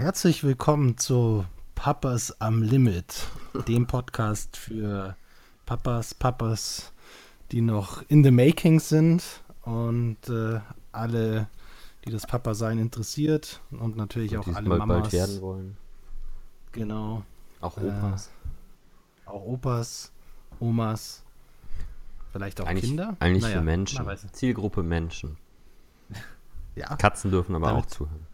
Herzlich willkommen zu Papas am Limit, dem Podcast für Papas, Papas, die noch in the making sind und äh, alle, die das Papa-Sein interessiert und natürlich und auch alle Mamas. bald werden wollen. Genau. Auch Opas. Äh, auch Opas, Omas, vielleicht auch eigentlich, Kinder. Eigentlich naja, für Menschen. Zielgruppe Menschen. Ja. Katzen dürfen aber Damit. auch zuhören.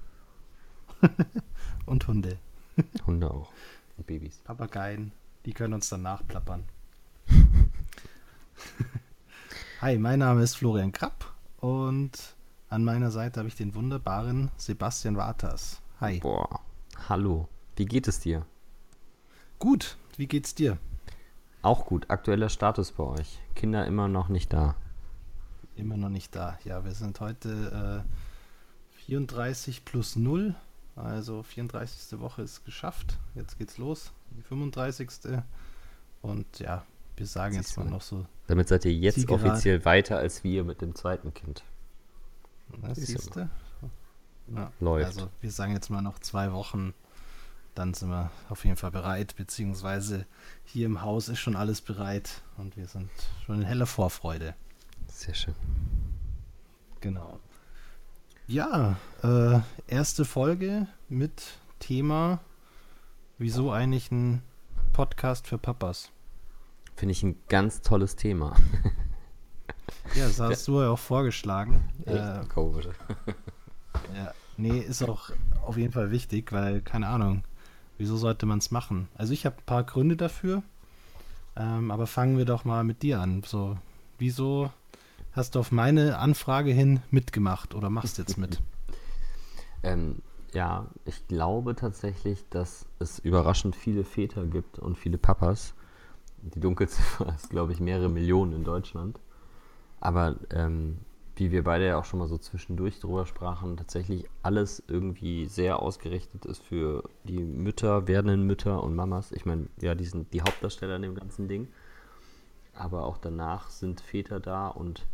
Und Hunde. Hunde auch. Und Babys. Papageien, die können uns dann nachplappern. Hi, mein Name ist Florian Krapp und an meiner Seite habe ich den wunderbaren Sebastian Waters. Hi. Boah, hallo. Wie geht es dir? Gut, wie geht's dir? Auch gut. Aktueller Status bei euch. Kinder immer noch nicht da. Immer noch nicht da. Ja, wir sind heute äh, 34 plus 0. Also 34. Woche ist geschafft. Jetzt geht's los. Die 35. Und ja, wir sagen Siehst jetzt mal noch so. Damit seid ihr jetzt offiziell weiter als wir mit dem zweiten Kind. Das siehst du? Ja, Läuft. Also wir sagen jetzt mal noch zwei Wochen. Dann sind wir auf jeden Fall bereit, beziehungsweise hier im Haus ist schon alles bereit und wir sind schon in heller Vorfreude. Sehr schön. Genau. Ja, äh, erste Folge mit Thema, wieso eigentlich ein Podcast für Papas? Finde ich ein ganz tolles Thema. ja, das hast du ja auch vorgeschlagen. Echt? Äh, Komisch. ja, nee, ist auch auf jeden Fall wichtig, weil, keine Ahnung, wieso sollte man es machen? Also ich habe ein paar Gründe dafür, ähm, aber fangen wir doch mal mit dir an. So, wieso hast du auf meine Anfrage hin mitgemacht oder machst jetzt mit? ähm, ja, ich glaube tatsächlich, dass es überraschend viele Väter gibt und viele Papas. Die Dunkelziffer ist, glaube ich, mehrere Millionen in Deutschland. Aber ähm, wie wir beide ja auch schon mal so zwischendurch drüber sprachen, tatsächlich alles irgendwie sehr ausgerichtet ist für die Mütter, werdenden Mütter und Mamas. Ich meine, ja, die sind die Hauptdarsteller in dem ganzen Ding. Aber auch danach sind Väter da und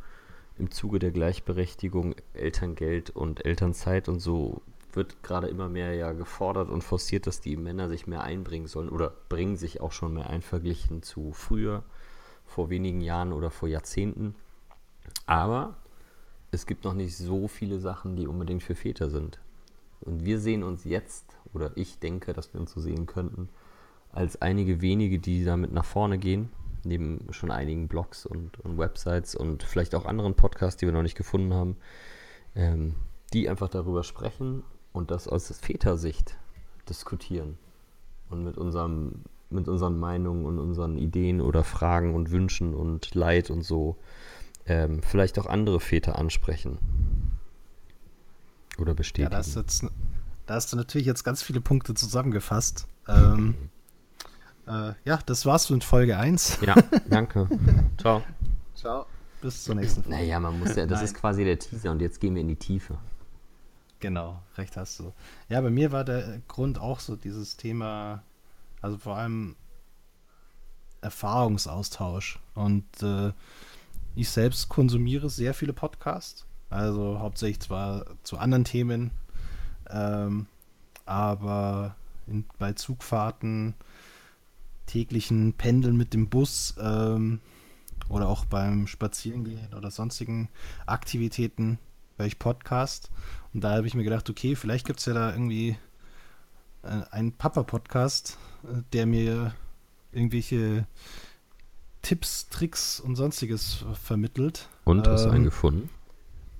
im Zuge der Gleichberechtigung Elterngeld und Elternzeit und so wird gerade immer mehr ja gefordert und forciert, dass die Männer sich mehr einbringen sollen oder bringen sich auch schon mehr ein verglichen zu früher, vor wenigen Jahren oder vor Jahrzehnten. Aber es gibt noch nicht so viele Sachen, die unbedingt für Väter sind. Und wir sehen uns jetzt, oder ich denke, dass wir uns so sehen könnten, als einige wenige, die damit nach vorne gehen neben schon einigen Blogs und, und, Websites und vielleicht auch anderen Podcasts, die wir noch nicht gefunden haben, ähm, die einfach darüber sprechen und das aus Vätersicht diskutieren und mit unserem mit unseren Meinungen und unseren Ideen oder Fragen und Wünschen und Leid und so ähm, vielleicht auch andere Väter ansprechen oder bestätigen. Ja, da hast, jetzt, da hast du natürlich jetzt ganz viele Punkte zusammengefasst. Ähm, äh, ja, das war's mit Folge 1. Ja, danke. Ciao. Ciao. Bis zur nächsten Folge. Naja, man muss ja, das Nein. ist quasi der Teaser und jetzt gehen wir in die Tiefe. Genau, recht hast du. Ja, bei mir war der Grund auch so dieses Thema, also vor allem Erfahrungsaustausch. Und äh, ich selbst konsumiere sehr viele Podcasts, also hauptsächlich zwar zu anderen Themen, ähm, aber in, bei Zugfahrten täglichen Pendeln mit dem Bus ähm, oder auch beim Spazierengehen oder sonstigen Aktivitäten höre ich Podcast. Und da habe ich mir gedacht, okay, vielleicht gibt es ja da irgendwie äh, einen Papa-Podcast, äh, der mir irgendwelche Tipps, Tricks und sonstiges vermittelt. Und hast ähm, du einen gefunden?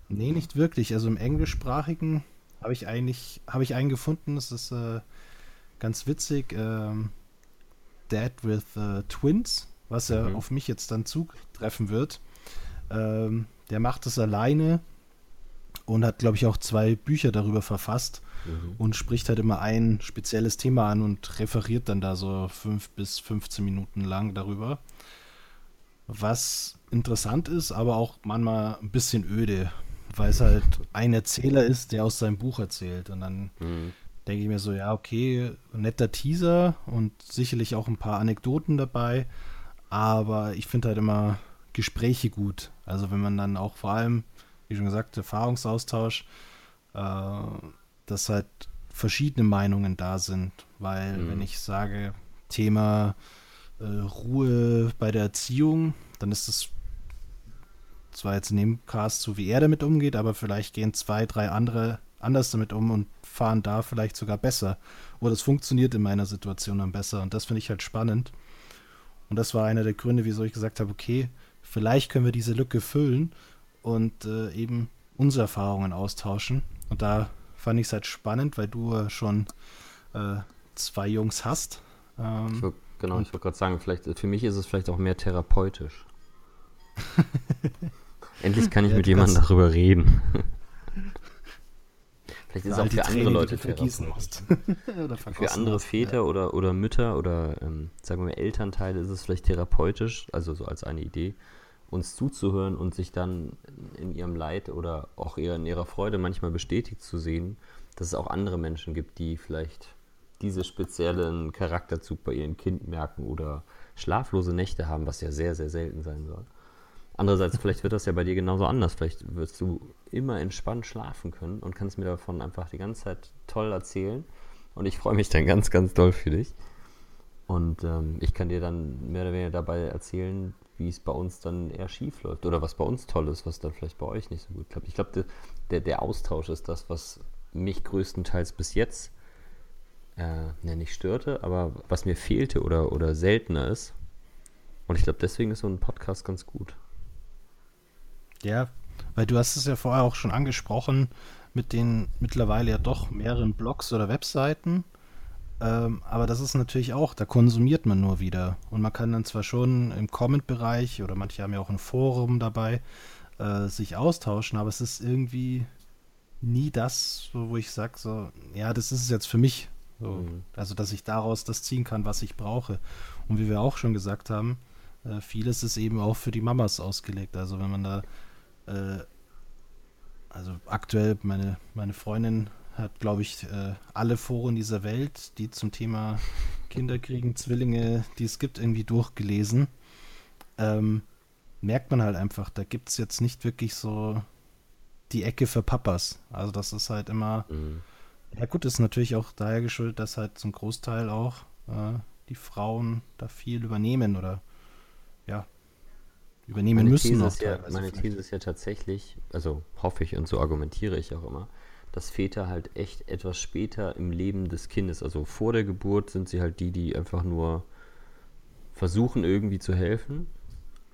Nee, nicht wirklich. Also im englischsprachigen habe ich eigentlich, habe ich einen gefunden. Das ist äh, ganz witzig. Ähm, Dad with uh, Twins, was ja mhm. auf mich jetzt dann zutreffen wird. Ähm, der macht es alleine und hat, glaube ich, auch zwei Bücher darüber verfasst mhm. und spricht halt immer ein spezielles Thema an und referiert dann da so fünf bis 15 Minuten lang darüber. Was interessant ist, aber auch manchmal ein bisschen öde, weil es halt ein Erzähler ist, der aus seinem Buch erzählt. Und dann mhm denke ich mir so, ja, okay, netter Teaser und sicherlich auch ein paar Anekdoten dabei, aber ich finde halt immer Gespräche gut. Also wenn man dann auch vor allem, wie schon gesagt, Erfahrungsaustausch, äh, dass halt verschiedene Meinungen da sind. Weil, mhm. wenn ich sage, Thema äh, Ruhe bei der Erziehung, dann ist es zwar jetzt in dem Cast so, wie er damit umgeht, aber vielleicht gehen zwei, drei andere anders damit um und fahren da vielleicht sogar besser. Oder es funktioniert in meiner Situation dann besser. Und das finde ich halt spannend. Und das war einer der Gründe, wieso ich gesagt habe, okay, vielleicht können wir diese Lücke füllen und äh, eben unsere Erfahrungen austauschen. Und da fand ich es halt spannend, weil du schon äh, zwei Jungs hast. Ähm, ich würd, genau, ich wollte gerade sagen, vielleicht, für mich ist es vielleicht auch mehr therapeutisch. Endlich kann ich ja, mit jemandem darüber reden. Vielleicht ist es auch für andere Tränen, Leute vergießen musst. für andere Väter ja. oder, oder Mütter oder ähm, sagen wir mal Elternteile ist es vielleicht therapeutisch, also so als eine Idee, uns zuzuhören und sich dann in ihrem Leid oder auch eher in ihrer Freude manchmal bestätigt zu sehen, dass es auch andere Menschen gibt, die vielleicht diese speziellen Charakterzug bei ihrem Kind merken oder schlaflose Nächte haben, was ja sehr, sehr selten sein soll. Andererseits, vielleicht wird das ja bei dir genauso anders. Vielleicht wirst du immer entspannt schlafen können und kannst mir davon einfach die ganze Zeit toll erzählen. Und ich freue mich dann ganz, ganz doll für dich. Und ähm, ich kann dir dann mehr oder weniger dabei erzählen, wie es bei uns dann eher schief läuft oder was bei uns toll ist, was dann vielleicht bei euch nicht so gut klappt. Ich glaube, der, der Austausch ist das, was mich größtenteils bis jetzt äh, ne, nicht störte, aber was mir fehlte oder, oder seltener ist. Und ich glaube, deswegen ist so ein Podcast ganz gut. Ja, weil du hast es ja vorher auch schon angesprochen mit den mittlerweile ja doch mehreren Blogs oder Webseiten. Ähm, aber das ist natürlich auch, da konsumiert man nur wieder. Und man kann dann zwar schon im Comment-Bereich oder manche haben ja auch ein Forum dabei, äh, sich austauschen, aber es ist irgendwie nie das, wo ich sage, so, ja, das ist es jetzt für mich. So, mhm. Also, dass ich daraus das ziehen kann, was ich brauche. Und wie wir auch schon gesagt haben, äh, vieles ist eben auch für die Mamas ausgelegt. Also, wenn man da äh, also aktuell, meine, meine Freundin hat, glaube ich, äh, alle Foren dieser Welt, die zum Thema Kinderkriegen, Zwillinge, die es gibt, irgendwie durchgelesen. Ähm, merkt man halt einfach, da gibt es jetzt nicht wirklich so die Ecke für Papas. Also das ist halt immer, mhm. ja gut, ist natürlich auch daher geschuldet, dass halt zum Großteil auch äh, die Frauen da viel übernehmen oder ja, übernehmen meine müssen. These ist ja, meine These ist ja tatsächlich, also hoffe ich und so argumentiere ich auch immer, dass Väter halt echt etwas später im Leben des Kindes, also vor der Geburt sind sie halt die, die einfach nur versuchen irgendwie zu helfen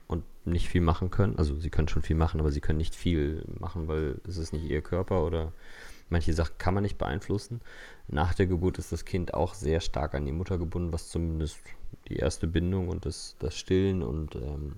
und nicht viel machen können. Also sie können schon viel machen, aber sie können nicht viel machen, weil es ist nicht ihr Körper oder manche Sachen kann man nicht beeinflussen. Nach der Geburt ist das Kind auch sehr stark an die Mutter gebunden, was zumindest die erste Bindung und das, das Stillen und ähm,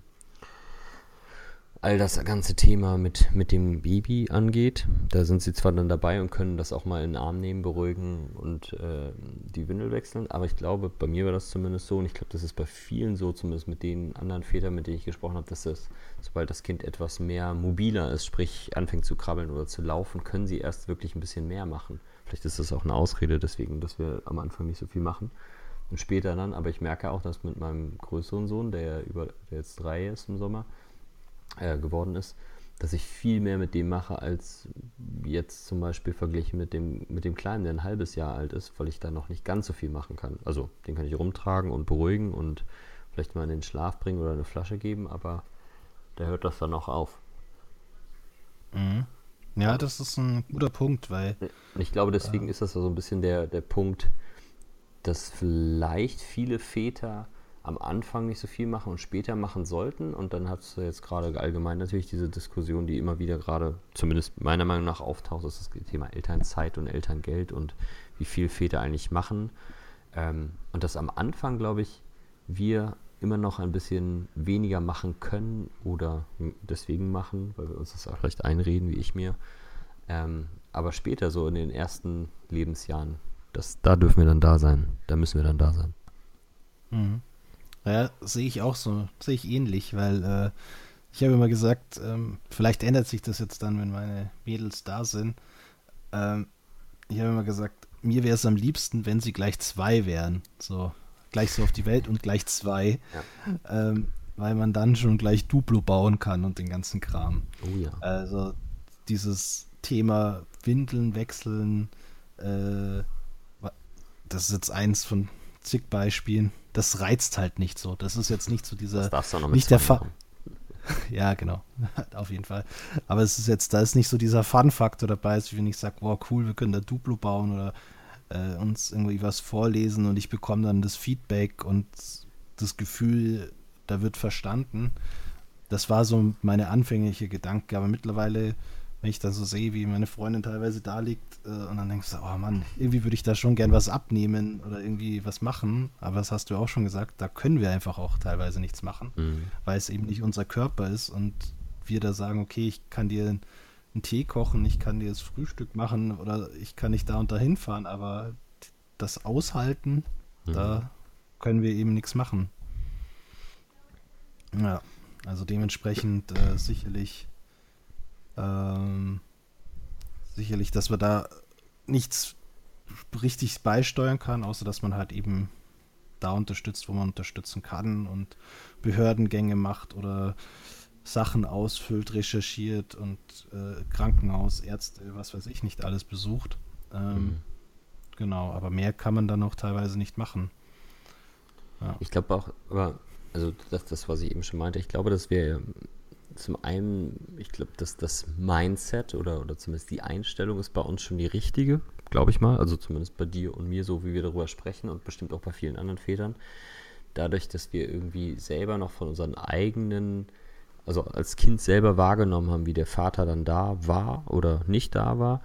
all das ganze Thema mit, mit dem Baby angeht. Da sind sie zwar dann dabei und können das auch mal in den Arm nehmen, beruhigen und äh, die Windel wechseln, aber ich glaube, bei mir war das zumindest so und ich glaube, das ist bei vielen so, zumindest mit den anderen Vätern, mit denen ich gesprochen habe, dass das, sobald das Kind etwas mehr mobiler ist, sprich anfängt zu krabbeln oder zu laufen, können sie erst wirklich ein bisschen mehr machen. Vielleicht ist das auch eine Ausrede deswegen, dass wir am Anfang nicht so viel machen. Und später dann, aber ich merke auch, dass mit meinem größeren Sohn, der, über, der jetzt drei ist im Sommer, äh, geworden ist, dass ich viel mehr mit dem mache, als jetzt zum Beispiel verglichen mit dem, mit dem Kleinen, der ein halbes Jahr alt ist, weil ich da noch nicht ganz so viel machen kann. Also den kann ich rumtragen und beruhigen und vielleicht mal in den Schlaf bringen oder eine Flasche geben, aber da hört das dann auch auf. Mhm. Ja, das ist ein guter Punkt, weil. Ich glaube, deswegen äh, ist das so ein bisschen der, der Punkt, dass vielleicht viele Väter am Anfang nicht so viel machen und später machen sollten. Und dann hat es jetzt gerade allgemein natürlich diese Diskussion, die immer wieder gerade, zumindest meiner Meinung nach, auftaucht, ist das Thema Elternzeit und Elterngeld und wie viel Väter eigentlich machen. Ähm, und dass am Anfang, glaube ich, wir immer noch ein bisschen weniger machen können oder deswegen machen, weil wir uns das auch recht einreden, wie ich mir. Ähm, aber später, so in den ersten Lebensjahren, das, da dürfen wir dann da sein. Da müssen wir dann da sein. Mhm. Ja, sehe ich auch so, sehe ich ähnlich, weil äh, ich habe immer gesagt, ähm, vielleicht ändert sich das jetzt dann, wenn meine Mädels da sind. Ähm, ich habe immer gesagt, mir wäre es am liebsten, wenn sie gleich zwei wären. So, gleich so auf die Welt und gleich zwei. Ja. Ähm, weil man dann schon gleich Duplo bauen kann und den ganzen Kram. Oh ja. Also dieses Thema Windeln wechseln, äh, das ist jetzt eins von zig Beispielen. Das reizt halt nicht so. Das ist jetzt nicht so dieser. Das darfst du noch mit nicht der Fa Ja, genau. Auf jeden Fall. Aber es ist jetzt, da ist nicht so dieser Fun-Faktor dabei, wenn ich sage, wow, cool, wir können da Duplo bauen oder äh, uns irgendwie was vorlesen und ich bekomme dann das Feedback und das Gefühl, da wird verstanden. Das war so meine anfängliche Gedanke, aber mittlerweile wenn ich dann so sehe, wie meine Freundin teilweise da liegt äh, und dann denkst du, oh Mann, irgendwie würde ich da schon gern was abnehmen oder irgendwie was machen, aber das hast du auch schon gesagt, da können wir einfach auch teilweise nichts machen, mhm. weil es eben nicht unser Körper ist und wir da sagen, okay, ich kann dir einen Tee kochen, ich kann dir das Frühstück machen oder ich kann nicht da und da hinfahren, aber das aushalten, mhm. da können wir eben nichts machen. Ja, also dementsprechend äh, sicherlich ähm, sicherlich, dass man da nichts richtig beisteuern kann, außer dass man halt eben da unterstützt, wo man unterstützen kann und Behördengänge macht oder Sachen ausfüllt, recherchiert und äh, Krankenhaus, Ärzte, was weiß ich nicht alles besucht. Ähm, mhm. Genau, aber mehr kann man dann auch teilweise nicht machen. Ja. Ich glaube auch, aber also das, das, was ich eben schon meinte, ich glaube, dass wir zum einen, ich glaube, dass das Mindset oder, oder zumindest die Einstellung ist bei uns schon die richtige, glaube ich mal. Also zumindest bei dir und mir, so wie wir darüber sprechen und bestimmt auch bei vielen anderen Vätern. Dadurch, dass wir irgendwie selber noch von unseren eigenen, also als Kind selber wahrgenommen haben, wie der Vater dann da war oder nicht da war.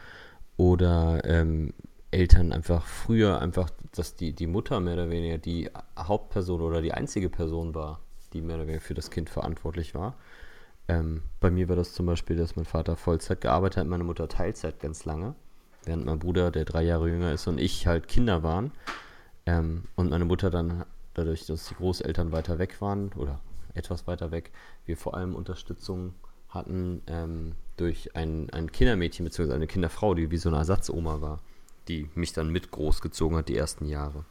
Oder ähm, Eltern einfach früher einfach, dass die, die Mutter mehr oder weniger die Hauptperson oder die einzige Person war, die mehr oder weniger für das Kind verantwortlich war. Ähm, bei mir war das zum Beispiel, dass mein Vater Vollzeit gearbeitet hat, meine Mutter Teilzeit ganz lange, während mein Bruder, der drei Jahre jünger ist, und ich halt Kinder waren. Ähm, und meine Mutter dann, dadurch, dass die Großeltern weiter weg waren oder etwas weiter weg, wir vor allem Unterstützung hatten ähm, durch ein, ein Kindermädchen bzw. eine Kinderfrau, die wie so eine Ersatzoma war, die mich dann mit großgezogen hat die ersten Jahre.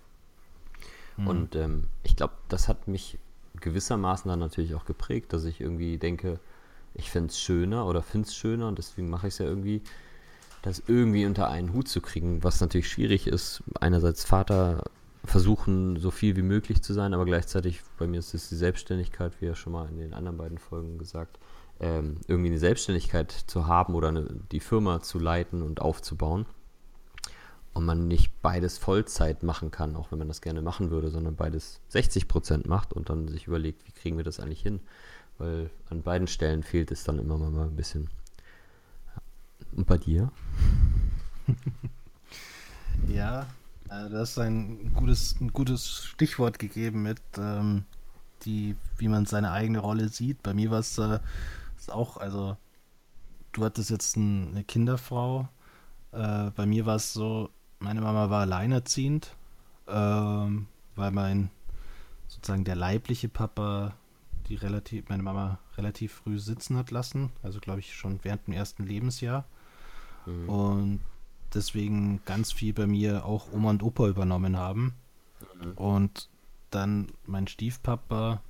Mhm. Und ähm, ich glaube, das hat mich gewissermaßen dann natürlich auch geprägt, dass ich irgendwie denke, ich finde es schöner oder finde es schöner und deswegen mache ich es ja irgendwie, das irgendwie unter einen Hut zu kriegen, was natürlich schwierig ist. Einerseits Vater versuchen, so viel wie möglich zu sein, aber gleichzeitig, bei mir ist es die Selbstständigkeit, wie ja schon mal in den anderen beiden Folgen gesagt, ähm, irgendwie eine Selbstständigkeit zu haben oder eine, die Firma zu leiten und aufzubauen und man nicht beides Vollzeit machen kann, auch wenn man das gerne machen würde, sondern beides 60 Prozent macht und dann sich überlegt, wie kriegen wir das eigentlich hin? Weil an beiden Stellen fehlt es dann immer mal ein bisschen. Und bei dir? ja, also das ist ein gutes, ein gutes Stichwort gegeben mit, ähm, die, wie man seine eigene Rolle sieht. Bei mir war es äh, auch, also du hattest jetzt ein, eine Kinderfrau. Äh, bei mir war es so, meine Mama war alleinerziehend, ähm, weil mein sozusagen der leibliche Papa die relativ, meine Mama relativ früh sitzen hat lassen, also glaube ich schon während dem ersten Lebensjahr. Mhm. Und deswegen ganz viel bei mir auch Oma und Opa übernommen haben. Mhm. Und dann mein Stiefpapa,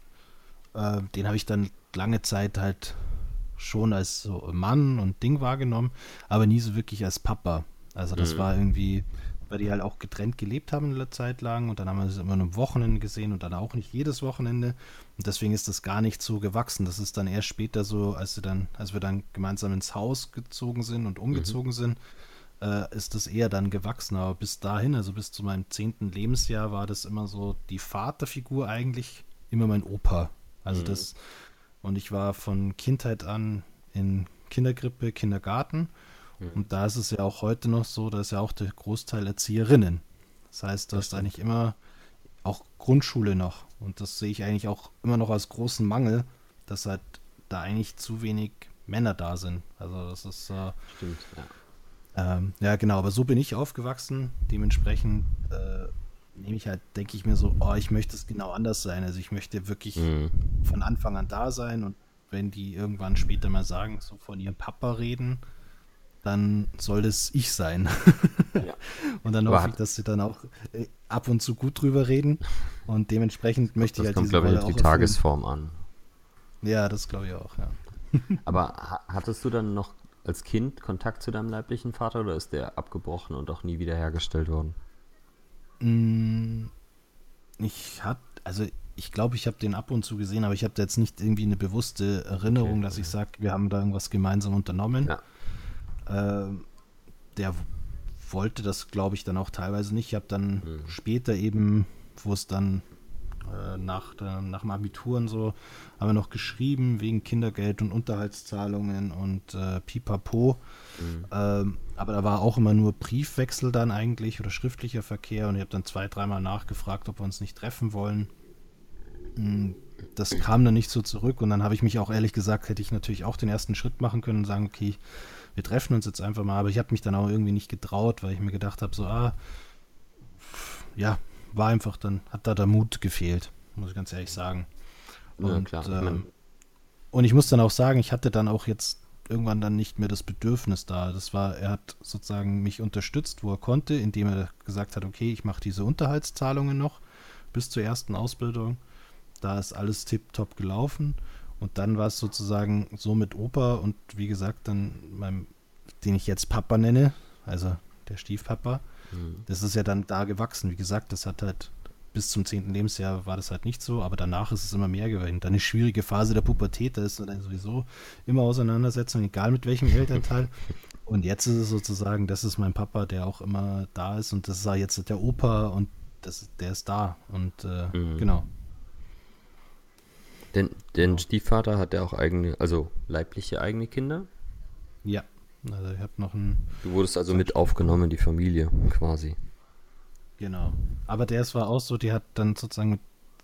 äh, den habe ich dann lange Zeit halt schon als so Mann und Ding wahrgenommen, aber nie so wirklich als Papa. Also das mhm. war irgendwie, weil die halt auch getrennt gelebt haben eine Zeit lang und dann haben wir es immer nur am Wochenende gesehen und dann auch nicht jedes Wochenende. Und deswegen ist das gar nicht so gewachsen. Das ist dann erst später so, als, sie dann, als wir dann gemeinsam ins Haus gezogen sind und umgezogen mhm. sind, äh, ist das eher dann gewachsen. Aber bis dahin, also bis zu meinem zehnten Lebensjahr, war das immer so die Vaterfigur eigentlich immer mein Opa. Also mhm. das, und ich war von Kindheit an in Kindergrippe, Kindergarten Mhm. Und da ist es ja auch heute noch so, da ist ja auch der Großteil Erzieherinnen. Das heißt, du hast eigentlich immer auch Grundschule noch. Und das sehe ich eigentlich auch immer noch als großen Mangel, dass halt da eigentlich zu wenig Männer da sind. Also das ist äh, Stimmt, ja. Ähm, ja, genau, aber so bin ich aufgewachsen. Dementsprechend äh, nehme ich halt, denke ich mir so, oh, ich möchte es genau anders sein. Also ich möchte wirklich mhm. von Anfang an da sein und wenn die irgendwann später mal sagen, so von ihrem Papa reden, dann soll das ich sein. ja. Und dann hoffe ich, dass sie dann auch äh, ab und zu gut drüber reden. Und dementsprechend möchte ich halt kommt, diese Rolle ich, auf die Tagesform an. Ja, das glaube ich auch, ja. Aber hattest du dann noch als Kind Kontakt zu deinem leiblichen Vater oder ist der abgebrochen und auch nie wiederhergestellt worden? Mm, ich hatte, also ich glaube, ich habe den ab und zu gesehen, aber ich habe jetzt nicht irgendwie eine bewusste Erinnerung, okay. dass ich sage, wir haben da irgendwas gemeinsam unternommen. Ja. Äh, der wollte das, glaube ich, dann auch teilweise nicht. Ich habe dann mhm. später eben, wo es dann äh, nach, der, nach dem Abitur und so, haben wir noch geschrieben wegen Kindergeld und Unterhaltszahlungen und äh, Pipapo. Mhm. Ähm, aber da war auch immer nur Briefwechsel dann eigentlich oder schriftlicher Verkehr und ich habe dann zwei, dreimal nachgefragt, ob wir uns nicht treffen wollen. Hm, das kam dann nicht so zurück und dann habe ich mich auch ehrlich gesagt, hätte ich natürlich auch den ersten Schritt machen können und sagen, okay, wir treffen uns jetzt einfach mal, aber ich habe mich dann auch irgendwie nicht getraut, weil ich mir gedacht habe, so, ah, ja, war einfach dann, hat da der Mut gefehlt, muss ich ganz ehrlich sagen. Und, ja, klar. Ähm, und ich muss dann auch sagen, ich hatte dann auch jetzt irgendwann dann nicht mehr das Bedürfnis da. Das war, er hat sozusagen mich unterstützt, wo er konnte, indem er gesagt hat, okay, ich mache diese Unterhaltszahlungen noch bis zur ersten Ausbildung. Da ist alles tipptopp gelaufen. Und dann war es sozusagen so mit Opa und wie gesagt, dann meinem, den ich jetzt Papa nenne, also der Stiefpapa, mhm. das ist ja dann da gewachsen. Wie gesagt, das hat halt bis zum zehnten Lebensjahr war das halt nicht so, aber danach ist es immer mehr geworden. Dann eine schwierige Phase der Pubertät, da ist dann sowieso immer Auseinandersetzung, egal mit welchem Elternteil. Und jetzt ist es sozusagen, das ist mein Papa, der auch immer da ist und das ist jetzt der Opa und das, der ist da und äh, mhm. genau. Denn, denn genau. Stiefvater hat er auch eigene, also leibliche eigene Kinder? Ja, also ich habe noch einen. Du wurdest also mit aufgenommen in die Familie quasi. Genau. Aber der ist war auch so, die hat dann sozusagen mit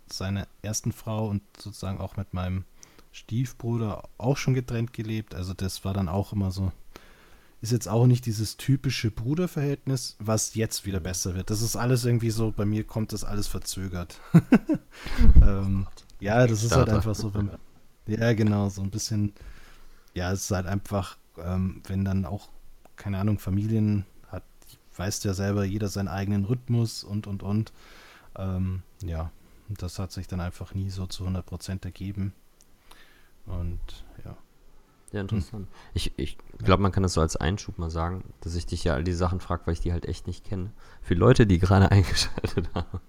seiner ersten Frau und sozusagen auch mit meinem Stiefbruder auch schon getrennt gelebt. Also das war dann auch immer so. Ist jetzt auch nicht dieses typische Bruderverhältnis, was jetzt wieder besser wird. Das ist alles irgendwie so, bei mir kommt das alles verzögert. ähm, ja, das ist halt einfach so, wenn, ja genau, so ein bisschen, ja, es ist halt einfach, ähm, wenn dann auch, keine Ahnung, Familien weißt ja selber, jeder seinen eigenen Rhythmus und, und, und. Ähm, ja, das hat sich dann einfach nie so zu 100% ergeben. Und ja. Ja, interessant. Hm. Ich, ich glaube, man kann das so als Einschub mal sagen, dass ich dich ja all die Sachen frage, weil ich die halt echt nicht kenne. Für Leute, die gerade eingeschaltet haben.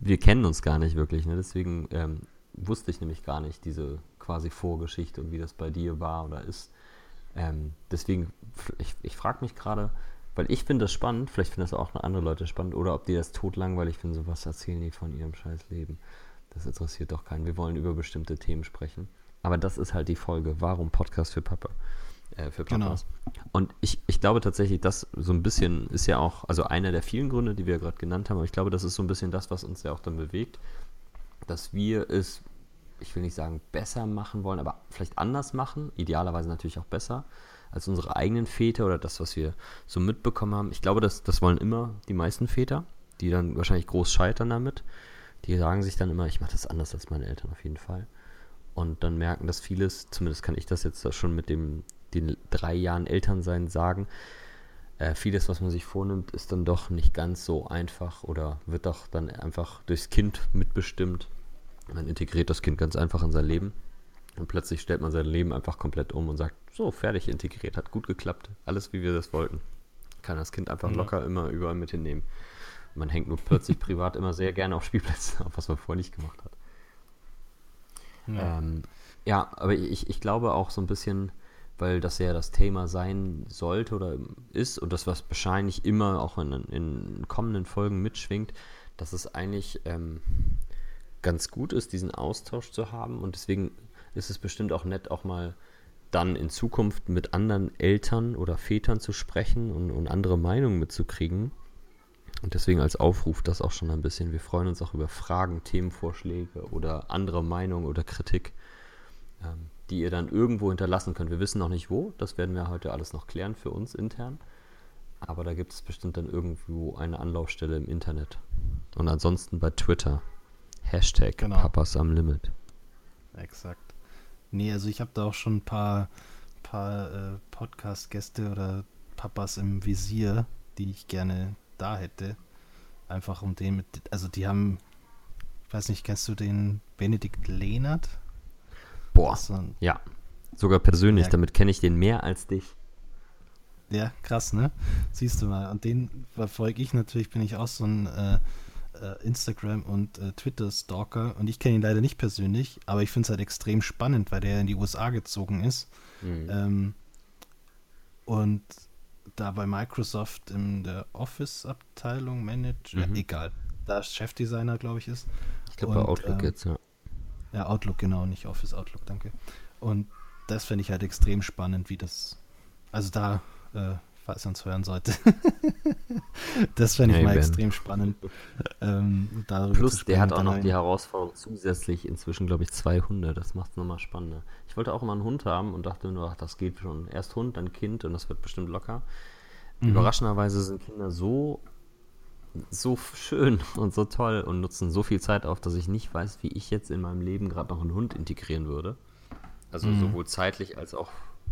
Wir kennen uns gar nicht wirklich, ne? deswegen ähm, wusste ich nämlich gar nicht diese quasi Vorgeschichte und wie das bei dir war oder ist. Ähm, deswegen, ich, ich frage mich gerade, weil ich finde das spannend, vielleicht finden das auch andere Leute spannend, oder ob die das tot langweilig finden, so was erzählen die von ihrem scheiß Leben. Das interessiert doch keinen. Wir wollen über bestimmte Themen sprechen. Aber das ist halt die Folge. Warum Podcast für Papa? Äh, für Papas. Genau. Und ich, ich glaube tatsächlich, das so ein bisschen ist ja auch, also einer der vielen Gründe, die wir gerade genannt haben, aber ich glaube, das ist so ein bisschen das, was uns ja auch dann bewegt, dass wir es, ich will nicht sagen besser machen wollen, aber vielleicht anders machen, idealerweise natürlich auch besser als unsere eigenen Väter oder das, was wir so mitbekommen haben. Ich glaube, das, das wollen immer die meisten Väter, die dann wahrscheinlich groß scheitern damit. Die sagen sich dann immer, ich mache das anders als meine Eltern auf jeden Fall. Und dann merken, dass vieles, zumindest kann ich das jetzt schon mit dem, den drei Jahren Elternsein sagen, äh, vieles, was man sich vornimmt, ist dann doch nicht ganz so einfach oder wird doch dann einfach durchs Kind mitbestimmt. Man integriert das Kind ganz einfach in sein Leben und plötzlich stellt man sein Leben einfach komplett um und sagt, so, fertig integriert, hat gut geklappt, alles wie wir das wollten. Kann das Kind einfach ja. locker immer überall mit hinnehmen. Man hängt nur plötzlich privat immer sehr gerne auf Spielplätzen auf, was man vorher nicht gemacht hat. Ja, ähm, ja aber ich, ich glaube auch so ein bisschen, weil das ja das Thema sein sollte oder ist und das, was wahrscheinlich immer auch in, in kommenden Folgen mitschwingt, dass es eigentlich ähm, ganz gut ist, diesen Austausch zu haben und deswegen ist es bestimmt auch nett, auch mal dann in Zukunft mit anderen Eltern oder Vätern zu sprechen und, und andere Meinungen mitzukriegen. Und deswegen als Aufruf das auch schon ein bisschen. Wir freuen uns auch über Fragen, Themenvorschläge oder andere Meinungen oder Kritik, ähm, die ihr dann irgendwo hinterlassen könnt. Wir wissen noch nicht wo, das werden wir heute alles noch klären für uns intern. Aber da gibt es bestimmt dann irgendwo eine Anlaufstelle im Internet. Und ansonsten bei Twitter. Hashtag genau. Papas am Limit. Exakt. Nee, also ich habe da auch schon ein paar, paar äh, Podcast-Gäste oder Papas im Visier, die ich gerne da hätte. Einfach um den mit, also die haben, ich weiß nicht, kennst du den Benedikt Lehnert? Boah, ein, ja. Sogar persönlich, Ja. damit kenne ich den mehr als dich. Ja, krass, ne? Siehst du mal. Und den verfolge ich natürlich, bin ich auch so ein äh, äh, Instagram- und äh, Twitter-Stalker. Und ich kenne ihn leider nicht persönlich, aber ich finde es halt extrem spannend, weil der in die USA gezogen ist. Mhm. Ähm, und da bei Microsoft in der Office-Abteilung Manager, Mhm. egal, da Chefdesigner, glaube ich, ist. ich glaube bei Outlook ähm, jetzt, ja. Ja, Outlook, genau, nicht Office, Outlook, danke. Und das finde ich halt extrem spannend, wie das, also da, äh, falls er uns hören sollte, das fände ich Hey, mal Ben. extrem spannend. Ähm, Plus, der hat auch noch die Herausforderung zusätzlich inzwischen, glaube ich, zwei Hunde. Das macht es nochmal spannender. Ich wollte auch immer einen Hund haben und dachte nur, ach, das geht schon. Erst Hund, dann Kind und das wird bestimmt locker. Mhm. Überraschenderweise sind Kinder so, so schön und so toll und nutzen so viel Zeit auf, dass ich nicht weiß, wie ich jetzt in meinem Leben gerade noch einen Hund integrieren würde. Also Mhm. sowohl zeitlich als auch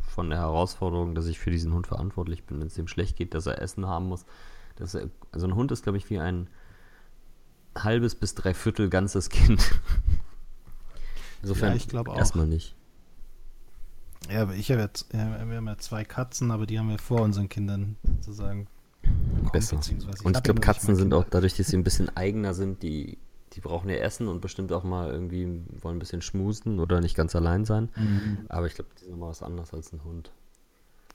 von der Herausforderung, dass ich für diesen Hund verantwortlich bin, wenn es ihm schlecht geht, dass er Essen haben muss. Dass er, also ein Hund ist, glaube ich, wie ein halbes bis dreiviertel ganzes Kind. Insofern Ja, ich glaube auch. erstmal nicht. Ja, aber ich habe jetzt, wir haben ja zwei Katzen, aber die haben wir vor unseren Kindern sozusagen Besser. Und ich glaube, Katzen sind auch, dadurch, dass sie ein bisschen eigener sind, die, die brauchen ja Essen und bestimmt auch mal irgendwie wollen ein bisschen schmusen oder nicht ganz allein sein. Mhm. Aber ich glaube, die sind nochmal was anderes als ein Hund.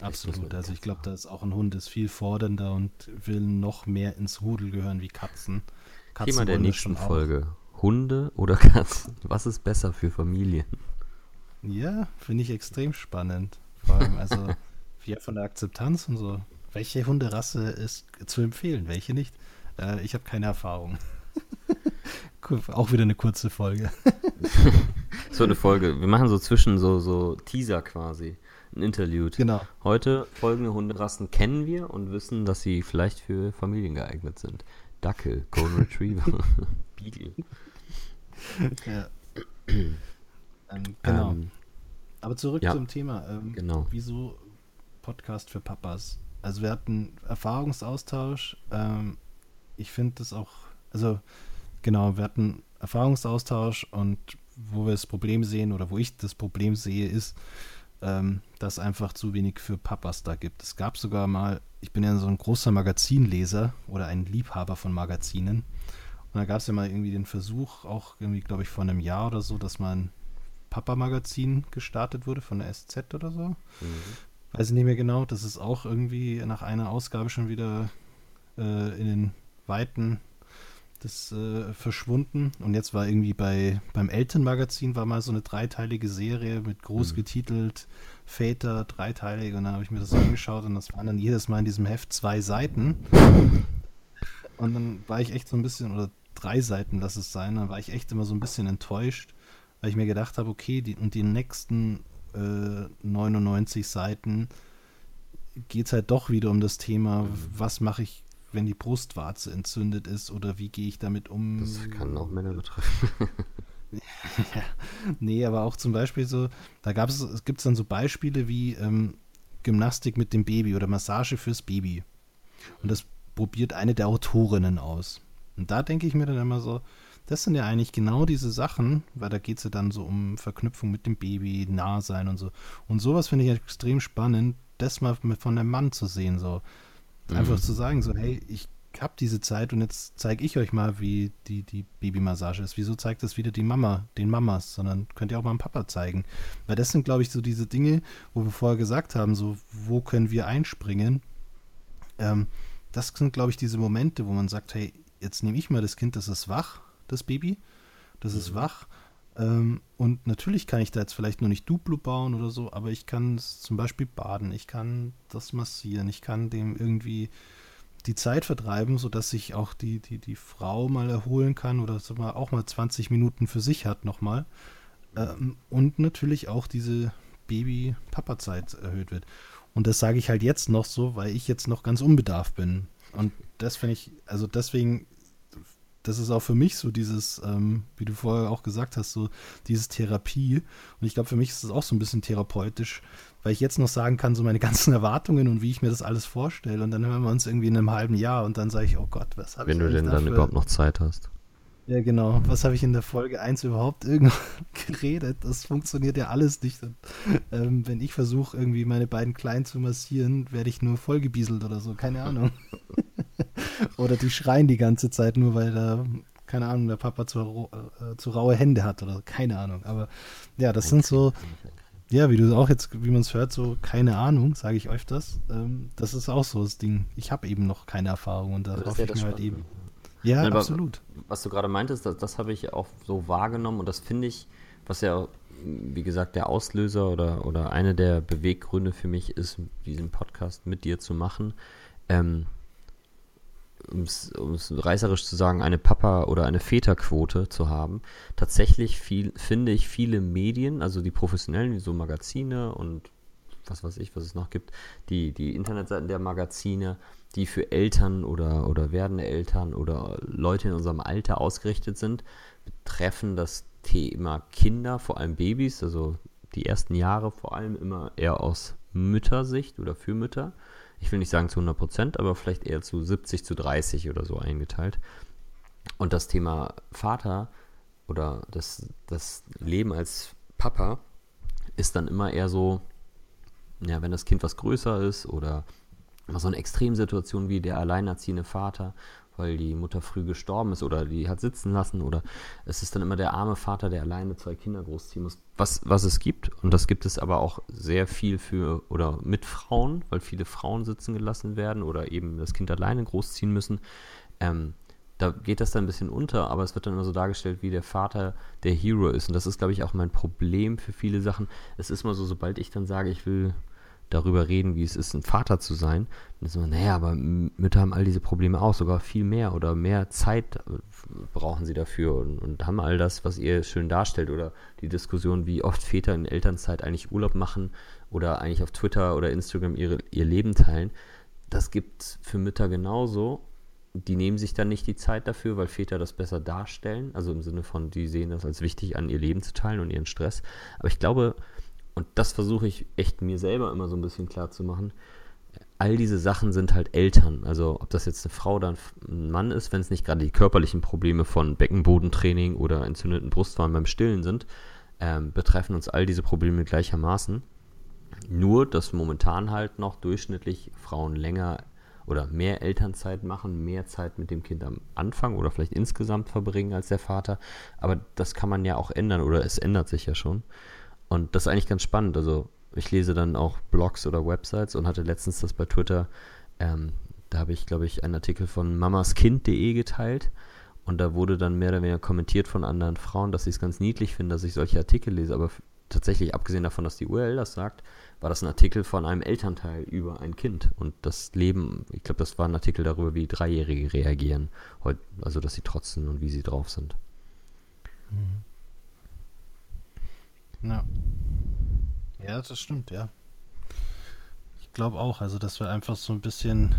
Absolut. Also ich glaube, da ist auch ein Hund ist viel fordernder und will noch mehr ins Rudel gehören wie Katzen. Thema der nächsten. Folge. Hunde oder Katzen? Was ist besser für Familien? Ja, finde ich extrem spannend. Vor allem, also ja, von der Akzeptanz und so. Welche Hunderasse ist zu empfehlen, welche nicht? Äh, ich habe keine Erfahrung. Auch wieder eine kurze Folge. So eine Folge. Wir machen so zwischen so, so Teaser quasi. Ein Interlude. Genau. Heute folgende Hunderassen kennen wir und wissen, dass sie vielleicht für Familien geeignet sind. Dackel, Golden Retriever, Beagle. Ja. ähm, genau. Ähm, Aber zurück ja. zum Thema. Ähm, Genau. Wieso Podcast für Papas? Also wir hatten Erfahrungsaustausch. Ähm, ich finde das auch, also genau, wir hatten Erfahrungsaustausch und wo wir das Problem sehen oder wo ich das Problem sehe, ist, ähm, dass einfach zu wenig für Papas da gibt. Es gab sogar mal, ich bin ja so ein großer Magazinleser oder ein Liebhaber von Magazinen. Und da gab es ja mal irgendwie den Versuch, auch irgendwie, glaube ich, vor einem Jahr oder so, dass mal ein Papa-Magazin gestartet wurde von der SZ oder so. Mhm. Weiß ich nicht mehr genau. Das ist auch irgendwie nach einer Ausgabe schon wieder äh, in den Weiten des äh, verschwunden. Und jetzt war irgendwie bei beim Elternmagazin war mal so eine dreiteilige Serie mit groß Mhm. getitelt Väter dreiteilig und dann habe ich mir das angeschaut und das waren dann jedes Mal in diesem Heft zwei Seiten. Und dann war ich echt so ein bisschen, oder drei Seiten, lass es sein, dann war ich echt immer so ein bisschen enttäuscht, weil ich mir gedacht habe, okay, die, und die nächsten äh, 99 Seiten geht es halt doch wieder um das Thema, was mache ich, wenn die Brustwarze entzündet ist oder wie gehe ich damit um. Das kann auch Männer betreffen. ja, nee, aber auch zum Beispiel so, da gab es, es gibt dann so Beispiele wie ähm, Gymnastik mit dem Baby oder Massage fürs Baby. Und das probiert eine der Autorinnen aus. Und da denke ich mir dann immer so, das sind ja eigentlich genau diese Sachen, weil da geht es ja dann so um Verknüpfung mit dem Baby, nah sein und so. Und sowas finde ich extrem spannend, das mal von einem Mann zu sehen, so. Einfach Mhm. zu sagen, so, hey, ich habe diese Zeit und jetzt zeige ich euch mal, wie die, die Babymassage ist. Wieso zeigt das wieder die Mama, den Mamas, sondern könnt ihr auch mal dem Papa zeigen. Weil das sind, glaube ich, so diese Dinge, wo wir vorher gesagt haben, so, wo können wir einspringen? Ähm, das sind, glaube ich, diese Momente, wo man sagt, hey, jetzt nehme ich mal das Kind, das ist wach, das Baby, das ist Mhm. wach. Ähm, und natürlich kann ich da jetzt vielleicht noch nicht Duplo bauen oder so, aber ich kann zum Beispiel baden, ich kann das massieren, ich kann dem irgendwie die Zeit vertreiben, sodass sich auch die, die, die Frau mal erholen kann oder mal auch mal 20 Minuten für sich hat nochmal. Ähm, und natürlich auch diese Baby-Papa-Zeit erhöht wird. Und das sage ich halt jetzt noch so, weil ich jetzt noch ganz unbedarft bin. Und das finde ich, also deswegen, das ist auch für mich so dieses, ähm, wie du vorher auch gesagt hast, so dieses Therapie. Und ich glaube, für mich ist es auch so ein bisschen therapeutisch, weil ich jetzt noch sagen kann, so meine ganzen Erwartungen und wie ich mir das alles vorstelle. Und dann hören wir uns irgendwie in einem halben Jahr und dann sage ich, oh Gott, was habe ich Wenn du denn dann dafür- überhaupt noch Zeit hast. Ja, genau. Was habe ich in der Folge 1 überhaupt irgendwo geredet? Das funktioniert ja alles nicht. Und, ähm, wenn ich versuche, irgendwie meine beiden Kleinen zu massieren, werde ich nur vollgebieselt oder so. Keine Ahnung. oder die schreien die ganze Zeit nur, weil da, keine Ahnung, der Papa zu, äh, zu raue Hände hat oder keine Ahnung. Aber ja, das sind so, ja, wie du auch jetzt, wie man es hört, so keine Ahnung, sage ich öfters. Ähm, das ist auch so das Ding. Ich habe eben noch keine Erfahrung und da hoffe ich mir halt eben. Ja, Nein, absolut. Was du gerade meintest, das, das habe ich auch so wahrgenommen und das finde ich, was ja, wie gesagt, der Auslöser oder, oder eine der Beweggründe für mich ist, diesen Podcast mit dir zu machen. Ähm, um es reißerisch zu sagen, eine Papa- oder eine Väterquote zu haben. Tatsächlich viel, finde ich viele Medien, also die professionellen, wie so Magazine und was weiß ich, was es noch gibt, die, die Internetseiten der Magazine, die für Eltern oder, oder werdende Eltern oder Leute in unserem Alter ausgerichtet sind, betreffen das Thema Kinder, vor allem Babys, also die ersten Jahre vor allem immer eher aus Müttersicht oder für Mütter. Ich will nicht sagen zu 100 Prozent, aber vielleicht eher zu 70 zu 30 oder so eingeteilt. Und das Thema Vater oder das, das Leben als Papa ist dann immer eher so, ja, wenn das Kind was größer ist oder so eine Extremsituation wie der alleinerziehende Vater, weil die Mutter früh gestorben ist oder die hat sitzen lassen oder es ist dann immer der arme Vater, der alleine zwei Kinder großziehen muss. Was, was es gibt und das gibt es aber auch sehr viel für oder mit Frauen, weil viele Frauen sitzen gelassen werden oder eben das Kind alleine großziehen müssen. Ähm, da geht das dann ein bisschen unter, aber es wird dann immer so dargestellt, wie der Vater der Hero ist. Und das ist, glaube ich, auch mein Problem für viele Sachen. Es ist immer so, sobald ich dann sage, ich will darüber reden, wie es ist, ein Vater zu sein, dann ist man, naja, aber Mütter haben all diese Probleme auch, sogar viel mehr oder mehr Zeit brauchen sie dafür und, und haben all das, was ihr schön darstellt oder die Diskussion, wie oft Väter in Elternzeit eigentlich Urlaub machen oder eigentlich auf Twitter oder Instagram ihre, ihr Leben teilen. Das gibt es für Mütter genauso. Die nehmen sich dann nicht die Zeit dafür, weil Väter das besser darstellen. Also im Sinne von, die sehen das als wichtig an, ihr Leben zu teilen und ihren Stress. Aber ich glaube, und das versuche ich echt mir selber immer so ein bisschen klar zu machen, all diese Sachen sind halt Eltern. Also ob das jetzt eine Frau oder ein Mann ist, wenn es nicht gerade die körperlichen Probleme von Beckenbodentraining oder entzündeten Brustwarzen beim Stillen sind, ähm, betreffen uns all diese Probleme gleichermaßen. Nur, dass momentan halt noch durchschnittlich Frauen länger oder mehr Elternzeit machen, mehr Zeit mit dem Kind am Anfang oder vielleicht insgesamt verbringen als der Vater. Aber das kann man ja auch ändern oder es ändert sich ja schon. Und das ist eigentlich ganz spannend. Also ich lese dann auch Blogs oder Websites und hatte letztens das bei Twitter. Ähm, da habe ich, glaube ich, einen Artikel von mamaskind.de geteilt. Und da wurde dann mehr oder weniger kommentiert von anderen Frauen, dass sie es ganz niedlich finden, dass ich solche Artikel lese. Aber tatsächlich, abgesehen davon, dass die URL das sagt, war das ein Artikel von einem Elternteil über ein Kind. Und das Leben, ich glaube, das war ein Artikel darüber, wie Dreijährige reagieren. Also, dass sie trotzen und wie sie drauf sind. Mhm. Ja. Ja, das stimmt, ja. Ich glaube auch, also dass wir einfach so ein bisschen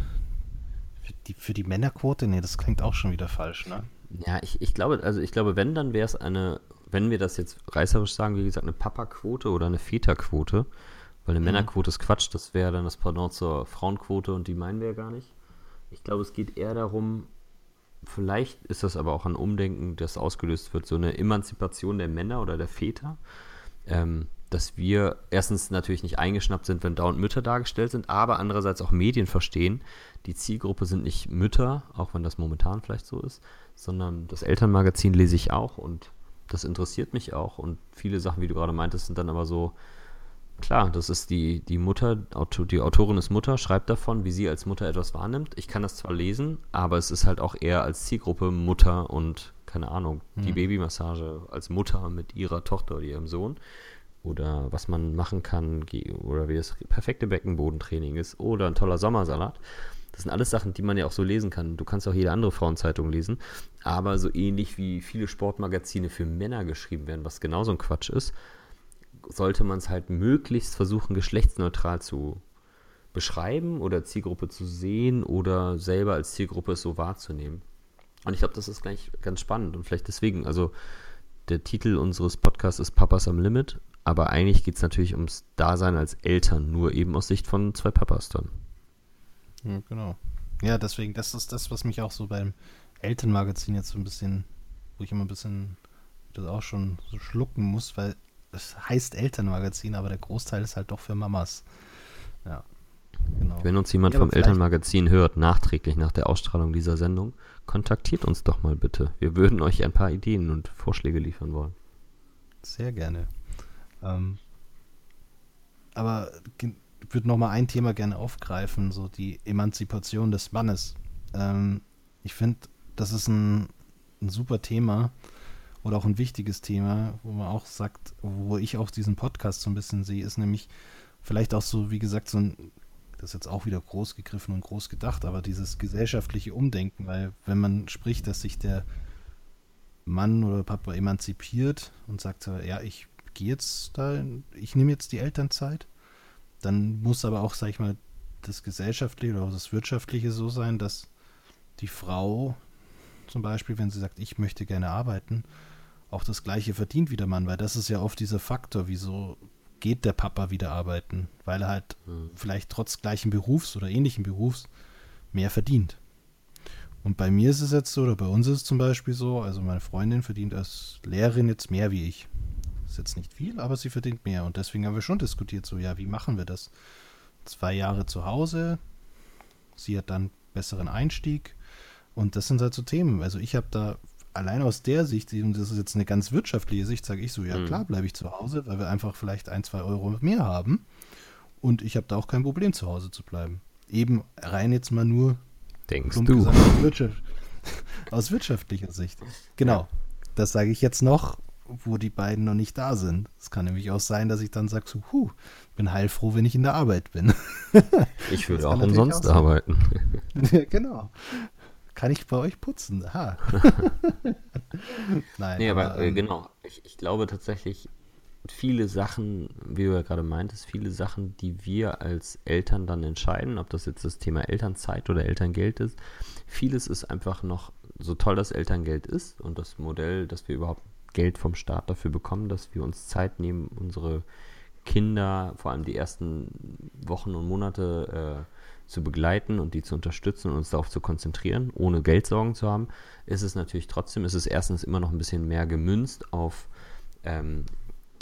für die, für die Männerquote, nee, das klingt auch schon wieder falsch, ne? Ja, ich, ich glaube, also ich glaube, wenn, dann wäre es eine, wenn wir das jetzt reißerisch sagen, wie gesagt, eine Papa-Quote oder eine Väterquote, weil eine mhm. Männerquote ist Quatsch, das wäre dann das Pendant zur Frauenquote und die meinen wir ja gar nicht. Ich glaube, es geht eher darum, vielleicht ist das aber auch ein Umdenken, das ausgelöst wird, so eine Emanzipation der Männer oder der Väter ähm, dass wir erstens natürlich nicht eingeschnappt sind, wenn dauernd Mütter dargestellt sind, aber andererseits auch Medien verstehen. Die Zielgruppe sind nicht Mütter, auch wenn das momentan vielleicht so ist, sondern das Elternmagazin lese ich auch und das interessiert mich auch. Und viele Sachen, wie du gerade meintest, sind dann aber so, klar, das ist die, die Mutter, die Autorin ist Mutter, schreibt davon, wie sie als Mutter etwas wahrnimmt. Ich kann das zwar lesen, aber es ist halt auch eher als Zielgruppe Mutter und keine Ahnung, die hm. Babymassage als Mutter mit ihrer Tochter oder ihrem Sohn oder was man machen kann oder wie das perfekte Beckenbodentraining ist oder ein toller Sommersalat. Das sind alles Sachen, die man ja auch so lesen kann. Du kannst auch jede andere Frauenzeitung lesen, aber so ähnlich wie viele Sportmagazine für Männer geschrieben werden, was genauso ein Quatsch ist, sollte man es halt möglichst versuchen, geschlechtsneutral zu beschreiben oder Zielgruppe zu sehen oder selber als Zielgruppe es so wahrzunehmen. Und ich glaube, das ist gleich ganz spannend und vielleicht deswegen, also der Titel unseres Podcasts ist Papas am Limit, aber eigentlich geht es natürlich ums Dasein als Eltern, nur eben aus Sicht von zwei Papas dann. Ja, genau. Ja, deswegen, das ist das, was mich auch so beim Elternmagazin jetzt so ein bisschen, wo ich immer ein bisschen das auch schon so schlucken muss, weil es heißt Elternmagazin, aber der Großteil ist halt doch für Mamas. Ja. Genau. Wenn uns jemand ja, vom Elternmagazin hört, nachträglich nach der Ausstrahlung dieser Sendung, kontaktiert uns doch mal bitte. Wir würden euch ein paar Ideen und Vorschläge liefern wollen. Sehr gerne. Ähm, aber ich würde noch mal ein Thema gerne aufgreifen, so die Emanzipation des Mannes. Ähm, ich finde, das ist ein, ein super Thema oder auch ein wichtiges Thema, wo man auch sagt, wo ich auch diesen Podcast so ein bisschen sehe, ist nämlich vielleicht auch so, wie gesagt, so ein, das ist jetzt auch wieder groß gegriffen und groß gedacht, aber dieses gesellschaftliche Umdenken, weil wenn man spricht, dass sich der Mann oder Papa emanzipiert und sagt, ja, ich gehe jetzt da, ich nehme jetzt die Elternzeit, dann muss aber auch, sag ich mal, das Gesellschaftliche oder das Wirtschaftliche so sein, dass die Frau zum Beispiel, wenn sie sagt, ich möchte gerne arbeiten, auch das Gleiche verdient wie der Mann, weil das ist ja oft dieser Faktor, wieso geht der Papa wieder arbeiten, weil er halt mhm. vielleicht trotz gleichen Berufs oder ähnlichen Berufs mehr verdient. Und bei mir ist es jetzt so, oder bei uns ist es zum Beispiel so, also meine Freundin verdient als Lehrerin jetzt mehr wie ich. Ist jetzt nicht viel, aber sie verdient mehr. Und deswegen haben wir schon diskutiert, so, ja, wie machen wir das? Zwei Jahre zu Hause, sie hat dann besseren Einstieg. Und das sind halt so Themen. Also ich habe da allein aus der Sicht, und das ist jetzt eine ganz wirtschaftliche Sicht, sage ich so, ja mhm. klar, bleibe ich zu Hause, weil wir einfach vielleicht ein, zwei Euro mehr haben. Und ich habe da auch kein Problem, zu Hause zu bleiben. Eben rein jetzt mal nur Denkst du? Gesagt, aus, Wirtschaft, aus, wirtschaftlicher Sicht. Genau. Das sage ich jetzt noch, wo die beiden noch nicht da sind. Es kann nämlich auch sein, dass ich dann sage, so, huh, bin heilfroh, wenn ich in der Arbeit bin. ich würde auch umsonst auch arbeiten. ja, genau. Kann ich bei euch putzen? Aha. Nein. Nee, aber, aber äh, ähm, genau. Ich, ich glaube tatsächlich, viele Sachen, wie du ja gerade meintest, viele Sachen, die wir als Eltern dann entscheiden, ob das jetzt das Thema Elternzeit oder Elterngeld ist, vieles ist einfach noch, so toll das Elterngeld ist und das Modell, dass wir überhaupt Geld vom Staat dafür bekommen, dass wir uns Zeit nehmen, unsere Kinder, vor allem die ersten Wochen und Monate, äh, zu begleiten und die zu unterstützen und uns darauf zu konzentrieren, ohne Geldsorgen zu haben, ist es natürlich trotzdem, ist es erstens immer noch ein bisschen mehr gemünzt auf ähm,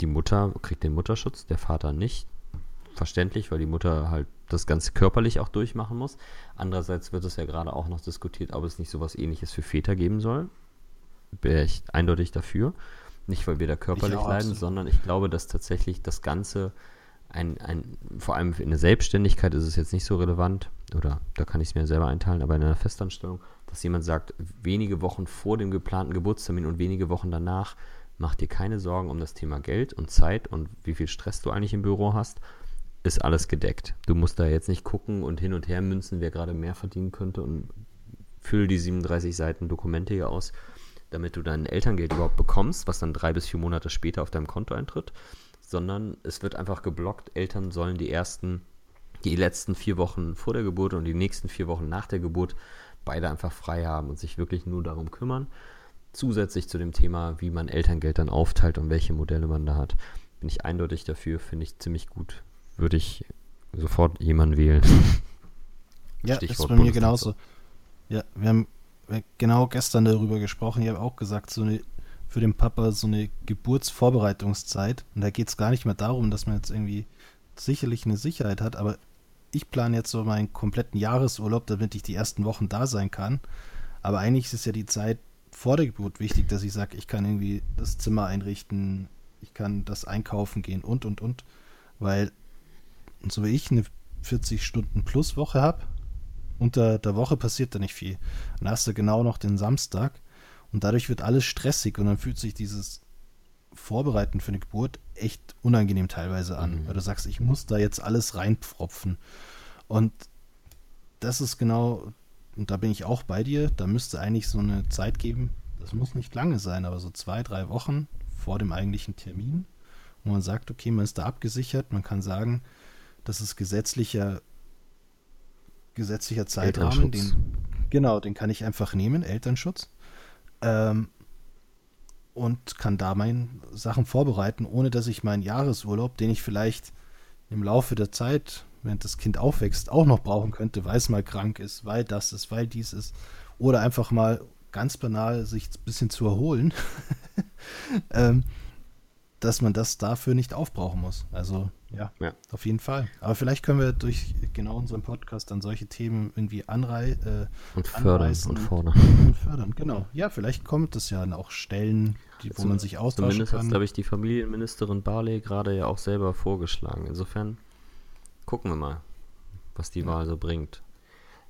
die Mutter kriegt den Mutterschutz, der Vater nicht. Verständlich, weil die Mutter halt das Ganze körperlich auch durchmachen muss. Andererseits wird es ja gerade auch noch diskutiert, ob es nicht sowas ähnliches für Väter geben soll. Wäre ich eindeutig dafür. Nicht, weil wir da körperlich leiden, absolut. sondern ich glaube, dass tatsächlich das Ganze ein, ein, vor allem in der Selbstständigkeit ist es jetzt nicht so relevant, oder da kann ich es mir selber einteilen, aber in einer Festanstellung, dass jemand sagt, wenige Wochen vor dem geplanten Geburtstermin und wenige Wochen danach, mach dir keine Sorgen um das Thema Geld und Zeit und wie viel Stress du eigentlich im Büro hast, ist alles gedeckt. Du musst da jetzt nicht gucken und hin und her münzen, wer gerade mehr verdienen könnte und füll die 37 Seiten Dokumente hier aus, damit du dein Elterngeld überhaupt bekommst, was dann drei bis vier Monate später auf deinem Konto eintritt sondern es wird einfach geblockt. Eltern sollen die ersten, die letzten vier Wochen vor der Geburt und die nächsten vier Wochen nach der Geburt beide einfach frei haben und sich wirklich nur darum kümmern. Zusätzlich zu dem Thema, wie man Elterngeld dann aufteilt und welche Modelle man da hat, bin ich eindeutig dafür, finde ich ziemlich gut. Würde ich sofort jemanden wählen. Ja, Stichwort ist bei mir genauso. Ja, wir haben genau gestern darüber gesprochen. Ich habe auch gesagt, so eine für den Papa so eine Geburtsvorbereitungszeit. Und da geht es gar nicht mehr darum, dass man jetzt irgendwie sicherlich eine Sicherheit hat, aber ich plane jetzt so meinen kompletten Jahresurlaub, damit ich die ersten Wochen da sein kann. Aber eigentlich ist ja die Zeit vor der Geburt wichtig, dass ich sage, ich kann irgendwie das Zimmer einrichten, ich kann das einkaufen gehen und und und. Weil so wie ich eine 40 Stunden plus Woche habe, unter der Woche passiert da nicht viel. Dann hast du genau noch den Samstag und dadurch wird alles stressig und dann fühlt sich dieses Vorbereiten für eine Geburt echt unangenehm teilweise an, mhm. weil du sagst, ich muss da jetzt alles reinpfropfen. Und das ist genau, und da bin ich auch bei dir, da müsste eigentlich so eine Zeit geben, das muss nicht lange sein, aber so zwei, drei Wochen vor dem eigentlichen Termin, wo man sagt, okay, man ist da abgesichert, man kann sagen, das ist gesetzlicher, gesetzlicher Zeitrahmen, den, genau, den kann ich einfach nehmen, Elternschutz. Ähm, und kann da meine Sachen vorbereiten, ohne dass ich meinen Jahresurlaub, den ich vielleicht im Laufe der Zeit, während das Kind aufwächst, auch noch brauchen könnte, weil es mal krank ist, weil das ist, weil dies ist, oder einfach mal ganz banal sich ein bisschen zu erholen, ähm, dass man das dafür nicht aufbrauchen muss. Also ja, ja, auf jeden Fall. Aber vielleicht können wir durch genau unseren Podcast dann solche Themen irgendwie anrei äh, und fördern und fordern. Und fördern, genau. Ja, vielleicht kommt es ja auch Stellen, die, wo man sich austauschen Zumindest hat, glaube ich, die Familienministerin Barley gerade ja auch selber vorgeschlagen. Insofern gucken wir mal, was die ja. Wahl so bringt.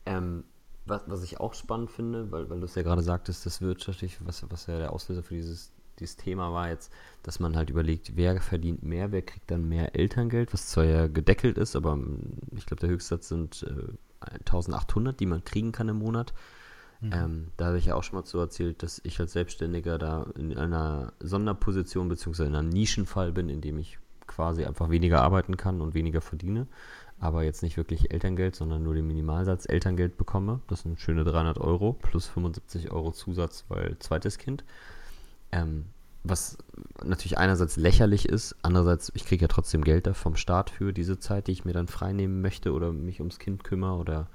Ähm, was, was ich auch spannend finde, weil, weil du es ja gerade sagtest, das wirtschaftlich, was, was ja der Auslöser für dieses dieses Thema war jetzt, dass man halt überlegt, wer verdient mehr, wer kriegt dann mehr Elterngeld, was zwar ja gedeckelt ist, aber hm, ich glaube, der Höchstsatz sind äh, 1800, die man kriegen kann im Monat. Mhm. Ähm, da habe ich ja auch schon mal so erzählt, dass ich als Selbstständiger da in einer Sonderposition bzw. in einem Nischenfall bin, in dem ich quasi einfach weniger arbeiten kann und weniger verdiene, aber jetzt nicht wirklich Elterngeld, sondern nur den Minimalsatz Elterngeld bekomme. Das sind schöne 300 Euro plus 75 Euro Zusatz, weil zweites Kind. Ähm, was natürlich einerseits lächerlich ist, andererseits, ich kriege ja trotzdem Geld da vom Staat für diese Zeit, die ich mir dann freinehmen möchte oder mich ums Kind kümmere oder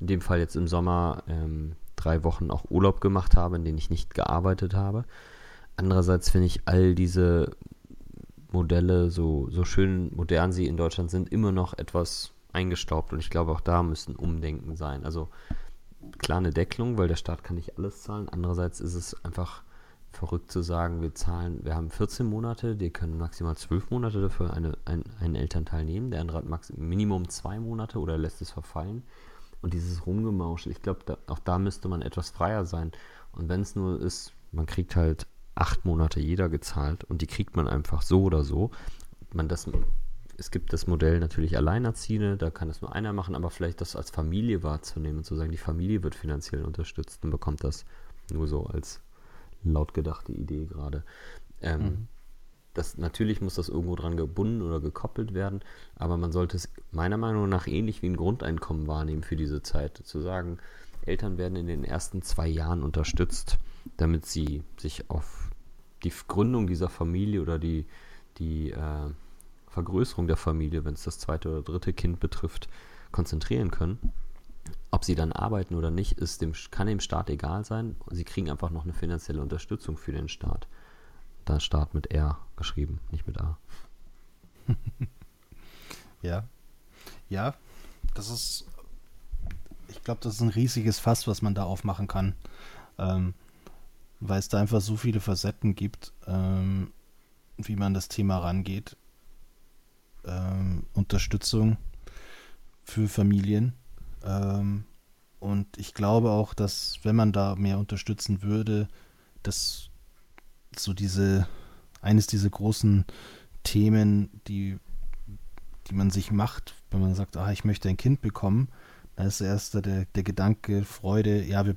in dem Fall jetzt im Sommer ähm, drei Wochen auch Urlaub gemacht habe, in denen ich nicht gearbeitet habe. Andererseits finde ich all diese Modelle, so, so schön modern sie in Deutschland sind, immer noch etwas eingestaubt und ich glaube auch da müssen Umdenken sein. Also klar eine Deckelung, weil der Staat kann nicht alles zahlen. Andererseits ist es einfach verrückt zu sagen, wir zahlen, wir haben 14 Monate, die können maximal 12 Monate dafür eine, ein, einen Elternteil nehmen, der andere hat max, Minimum zwei Monate oder lässt es verfallen. Und dieses Rumgemauschel, ich glaube, da, auch da müsste man etwas freier sein. Und wenn es nur ist, man kriegt halt acht Monate jeder gezahlt und die kriegt man einfach so oder so. Man das, es gibt das Modell natürlich Alleinerziehende, da kann das nur einer machen, aber vielleicht das als Familie wahrzunehmen und zu sagen, die Familie wird finanziell unterstützt und bekommt das nur so als laut gedachte Idee gerade. Ähm, mhm. das, natürlich muss das irgendwo dran gebunden oder gekoppelt werden, aber man sollte es meiner Meinung nach ähnlich wie ein Grundeinkommen wahrnehmen für diese Zeit. Zu sagen, Eltern werden in den ersten zwei Jahren unterstützt, damit sie sich auf die Gründung dieser Familie oder die, die äh, Vergrößerung der Familie, wenn es das zweite oder dritte Kind betrifft, konzentrieren können. Ob sie dann arbeiten oder nicht, ist dem, kann dem Staat egal sein. Sie kriegen einfach noch eine finanzielle Unterstützung für den Staat. Da Staat mit R geschrieben, nicht mit A. ja. Ja, das ist, ich glaube, das ist ein riesiges Fass, was man da aufmachen kann. Ähm, weil es da einfach so viele Facetten gibt, ähm, wie man das Thema rangeht. Ähm, Unterstützung für Familien ähm, und ich glaube auch, dass wenn man da mehr unterstützen würde, dass so diese, eines dieser großen Themen, die, die man sich macht, wenn man sagt, ah, ich möchte ein Kind bekommen, da ist erst der, der Gedanke, Freude, ja, wir,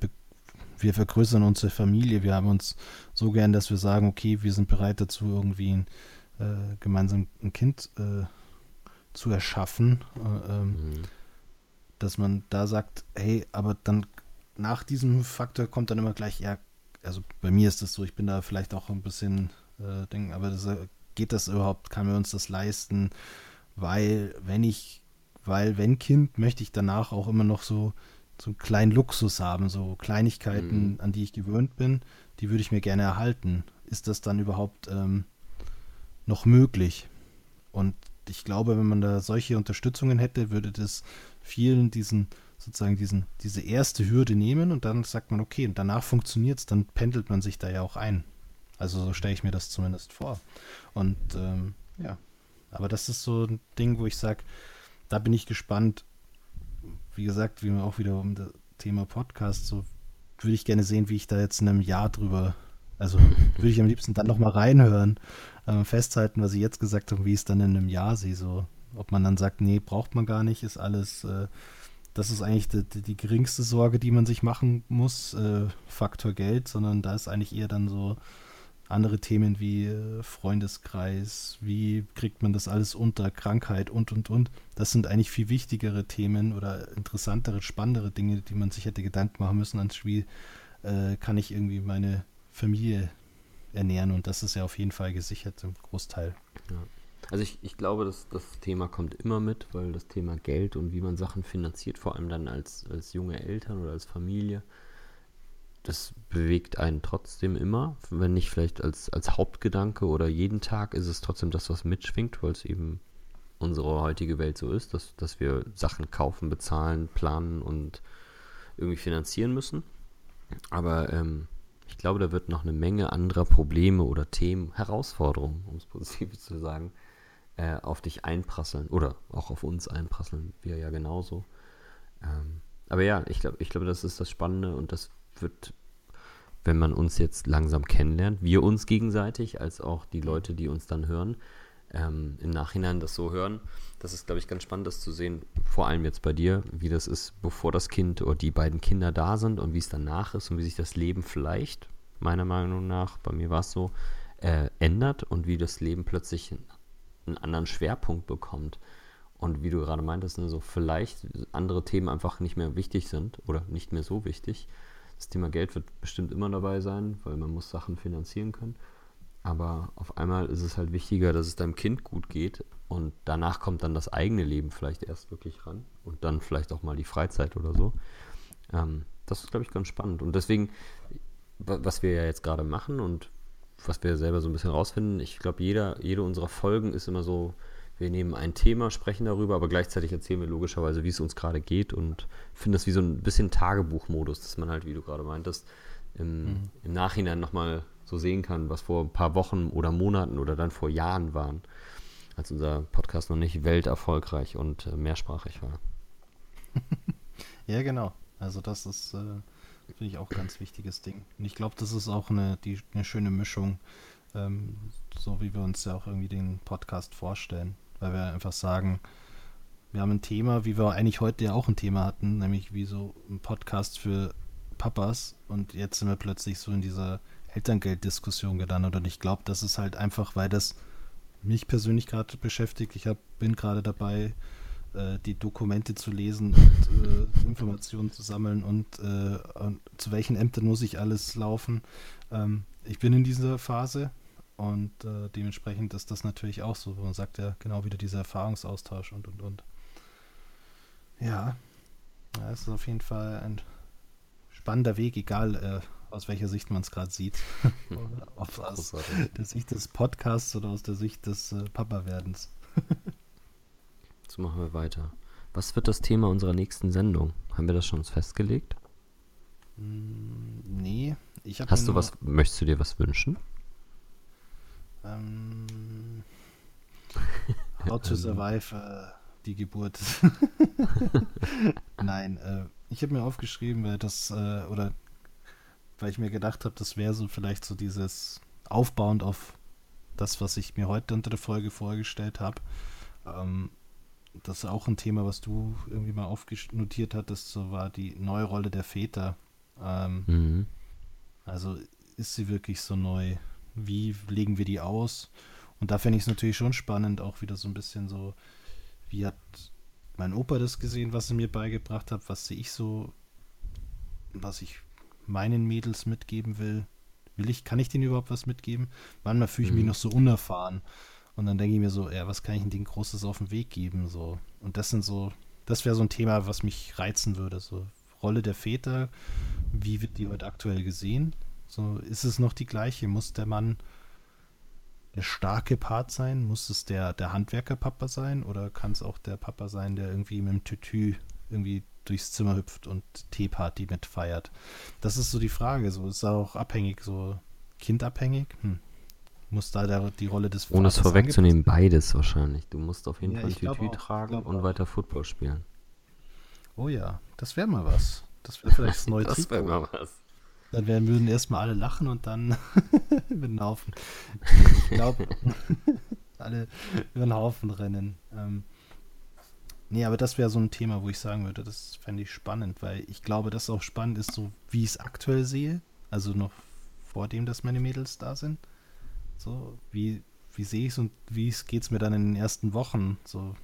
wir vergrößern unsere Familie, wir haben uns so gern, dass wir sagen, okay, wir sind bereit dazu, irgendwie ein, äh, gemeinsam ein Kind äh, zu erschaffen. Äh, ähm, mhm dass man da sagt, hey, aber dann nach diesem Faktor kommt dann immer gleich, ja, also bei mir ist das so, ich bin da vielleicht auch ein bisschen äh, denken, aber das, äh, geht das überhaupt, kann wir uns das leisten? Weil, wenn ich, weil, wenn Kind, möchte ich danach auch immer noch so, so einen kleinen Luxus haben, so Kleinigkeiten, mhm. an die ich gewöhnt bin, die würde ich mir gerne erhalten. Ist das dann überhaupt ähm, noch möglich? Und ich glaube, wenn man da solche Unterstützungen hätte, würde das vielen diesen sozusagen diesen, diese erste Hürde nehmen und dann sagt man, okay, und danach funktioniert es, dann pendelt man sich da ja auch ein. Also so stelle ich mir das zumindest vor. Und ähm, ja, aber das ist so ein Ding, wo ich sage, da bin ich gespannt. Wie gesagt, wie wir auch wieder um das Thema Podcast, so würde ich gerne sehen, wie ich da jetzt in einem Jahr drüber, also würde ich am liebsten dann nochmal reinhören, äh, festhalten, was ich jetzt gesagt habe, wie ich es dann in einem Jahr sehe, so ob man dann sagt, nee, braucht man gar nicht, ist alles, äh, das ist eigentlich die, die, geringste Sorge, die man sich machen muss, äh, Faktor Geld, sondern da ist eigentlich eher dann so andere Themen wie äh, Freundeskreis, wie kriegt man das alles unter, Krankheit und, und, und. Das sind eigentlich viel wichtigere Themen oder interessantere, spannendere Dinge, die man sich hätte Gedanken machen müssen, als wie äh, kann ich irgendwie meine Familie ernähren und das ist ja auf jeden Fall gesichert im Großteil. Ja. Also ich, ich glaube, dass das Thema kommt immer mit, weil das Thema Geld und wie man Sachen finanziert, vor allem dann als, als junge Eltern oder als Familie, das bewegt einen trotzdem immer, wenn nicht vielleicht als, als Hauptgedanke oder jeden Tag ist es trotzdem das, was mitschwingt, weil es eben unsere heutige Welt so ist, dass, dass wir Sachen kaufen, bezahlen, planen und irgendwie finanzieren müssen. Aber ähm, ich glaube, da wird noch eine Menge anderer Probleme oder Themen, Herausforderungen, um es positiv zu sagen, äh, auf dich einprasseln oder auch auf uns einprasseln, wir ja genauso. Ähm, aber ja, ich glaube, ich glaube, das ist das Spannende und das wird, wenn man uns jetzt langsam kennenlernt, wir uns gegenseitig, als auch die Leute, die uns dann hören, ähm, im Nachhinein das so hören. Das ist, glaube ich, ganz spannend, das zu sehen, vor allem jetzt bei dir, wie das ist, bevor das Kind oder die beiden Kinder da sind und wie es danach ist und wie sich das Leben vielleicht, meiner Meinung nach, bei mir war es so, äh, ändert und wie das Leben plötzlich einen anderen Schwerpunkt bekommt. Und wie du gerade meintest, ne, so vielleicht andere Themen einfach nicht mehr wichtig sind oder nicht mehr so wichtig. Das Thema Geld wird bestimmt immer dabei sein, weil man muss Sachen finanzieren können. Aber auf einmal ist es halt wichtiger, dass es deinem Kind gut geht und danach kommt dann das eigene Leben vielleicht erst wirklich ran und dann vielleicht auch mal die Freizeit oder so. Ähm, das ist, glaube ich, ganz spannend. Und deswegen, was wir ja jetzt gerade machen und was wir selber so ein bisschen rausfinden, ich glaube, jeder, jede unserer Folgen ist immer so, wir nehmen ein Thema, sprechen darüber, aber gleichzeitig erzählen wir logischerweise, wie es uns gerade geht und finden das wie so ein bisschen Tagebuchmodus, dass man halt, wie du gerade meintest, im, mhm. im Nachhinein nochmal so sehen kann, was vor ein paar Wochen oder Monaten oder dann vor Jahren waren, als unser Podcast noch nicht welterfolgreich und äh, mehrsprachig war. ja, genau. Also das ist, äh, finde ich, auch ein ganz wichtiges Ding. Und ich glaube, das ist auch eine, die, eine schöne Mischung, ähm, so wie wir uns ja auch irgendwie den Podcast vorstellen. Weil wir einfach sagen, wir haben ein Thema, wie wir eigentlich heute ja auch ein Thema hatten, nämlich wie so ein Podcast für Papas und jetzt sind wir plötzlich so in dieser Elterngelddiskussion gelandet und ich glaube, das ist halt einfach, weil das mich persönlich gerade beschäftigt. Ich hab, bin gerade dabei, äh, die Dokumente zu lesen und äh, Informationen zu sammeln und, äh, und, zu welchen Ämtern muss ich alles laufen. Ähm, ich bin in dieser Phase und äh, dementsprechend ist das natürlich auch so. Man sagt ja genau wieder dieser Erfahrungsaustausch und und und. Ja, es ist auf jeden Fall ein spannender Weg, egal äh, aus welcher Sicht man es gerade sieht. Ob aus der Sicht des Podcasts oder aus der Sicht des äh, Papa-Werdens. machen wir weiter. Was wird das Thema unserer nächsten Sendung? Haben wir das schon festgelegt? Mm, nee. Ich Hast du was, möchtest du dir was wünschen? Ähm, how to survive äh, die Geburt. Nein, äh, ich habe mir aufgeschrieben, weil das, äh, oder weil ich mir gedacht habe, das wäre so vielleicht so dieses aufbauend auf das, was ich mir heute unter der Folge vorgestellt habe. Ähm, das ist auch ein Thema, was du irgendwie mal aufnotiert hattest, so war die neue Rolle der Väter. Ähm, mhm. Also ist sie wirklich so neu? Wie legen wir die aus? Und da fände ich es natürlich schon spannend, auch wieder so ein bisschen so, wie hat mein Opa das gesehen, was er mir beigebracht hat, was sehe ich so, was ich meinen Mädels mitgeben will. Will ich, kann ich denen überhaupt was mitgeben? Manchmal fühle ich mich mhm. noch so unerfahren. Und dann denke ich mir so, ja, was kann ich denn Großes auf den Weg geben? So. Und das sind so, das wäre so ein Thema, was mich reizen würde. So, Rolle der Väter, wie wird die heute aktuell gesehen? So, ist es noch die gleiche? Muss der Mann der starke Part sein? Muss es der, der Handwerker-Papa sein? Oder kann es auch der Papa sein, der irgendwie mit dem Tütü irgendwie durchs Zimmer hüpft und Teeparty mitfeiert. Das ist so die Frage. So ist auch abhängig, so kindabhängig. Hm. Muss da der, die Rolle des Ohne es vorwegzunehmen, beides wahrscheinlich. Du musst auf jeden ja, Fall Tütü tragen und weiter Football spielen. Oh ja, das wäre mal was. Das wäre vielleicht das neue Das wäre mal was. Dann werden, würden erstmal alle lachen und dann über den Haufen. Ich glaube, alle über den Haufen rennen. Ähm, Nee, aber das wäre so ein Thema, wo ich sagen würde, das fände ich spannend, weil ich glaube, dass auch spannend ist, so wie ich es aktuell sehe. Also noch vor dem, dass meine Mädels da sind. So, wie, wie sehe ich es und wie geht es mir dann in den ersten Wochen? So,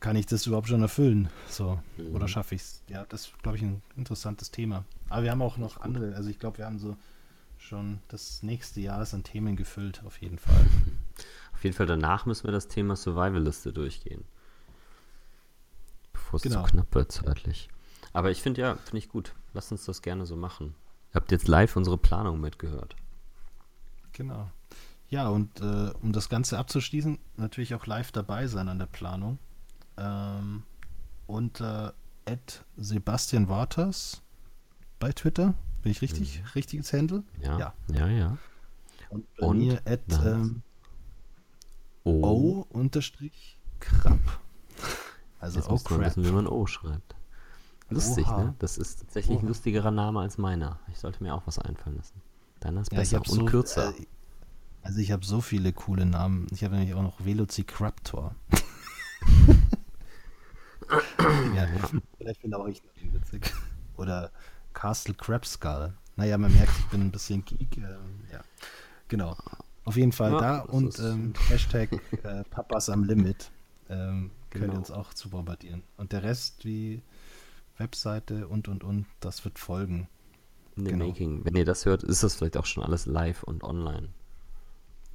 kann ich das überhaupt schon erfüllen? So, mhm. oder schaffe ich es? Ja, das ist, glaube ich, ein interessantes Thema. Aber wir haben auch noch andere, also ich glaube, wir haben so schon das nächste Jahr ist an Themen gefüllt, auf jeden Fall. Auf jeden Fall danach müssen wir das Thema Survival-Liste durchgehen bevor es genau. zu knapp wird zeitlich. Aber ich finde ja, finde ich gut. lasst uns das gerne so machen. Ihr habt jetzt live unsere Planung mitgehört. Genau. Ja, und äh, um das Ganze abzuschließen, natürlich auch live dabei sein an der Planung. Ähm, unter äh, Sebastian Waters bei Twitter. Bin ich richtig? Mhm. Richtiges Handle? Ja. Ja, ja. ja. Und bei und mir at ähm, O unterstrich Krab. Also Jetzt muss man wissen, wie man O schreibt. Lustig, Oha. ne? Das ist tatsächlich Oha. ein lustigerer Name als meiner. Ich sollte mir auch was einfallen lassen. Deiner ist ja, besser und so, kürzer. Äh, also ich habe so viele coole Namen. Ich habe nämlich auch noch Velociraptor. ja, vielleicht finde auch ich noch den witzig. Oder Castle Crabskull. Naja, man merkt, ich bin ein bisschen geek. Ähm, ja, genau. Auf jeden Fall ja, da und ähm, Hashtag äh, Papas am Limit ähm, genau. könnt uns auch zu bombardieren. Und der Rest wie Webseite und und und, das wird folgen. In genau. Making. Wenn ihr das hört, ist das vielleicht auch schon alles live und online.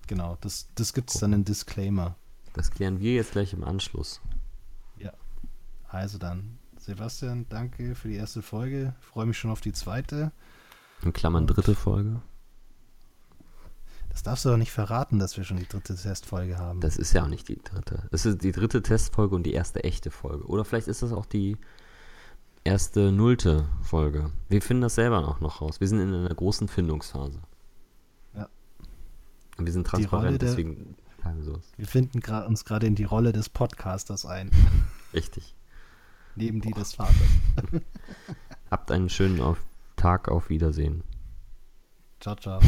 Genau, das, das gibt es dann in Disclaimer. Das klären wir jetzt gleich im Anschluss. Ja. Also dann, Sebastian, danke für die erste Folge. Freue mich schon auf die zweite. In Klammern dritte Folge. Das darfst du doch nicht verraten, dass wir schon die dritte Testfolge haben. Das ist ja auch nicht die dritte. Es ist die dritte Testfolge und die erste echte Folge. Oder vielleicht ist das auch die erste nullte Folge. Wir finden das selber auch noch raus. Wir sind in einer großen Findungsphase. Ja. Und wir sind transparent, der, deswegen sagen wir sowas. Wir finden uns gerade in die Rolle des Podcasters ein. Richtig. Neben die des Vaters. Habt einen schönen auf Tag, auf Wiedersehen. Ciao, ciao.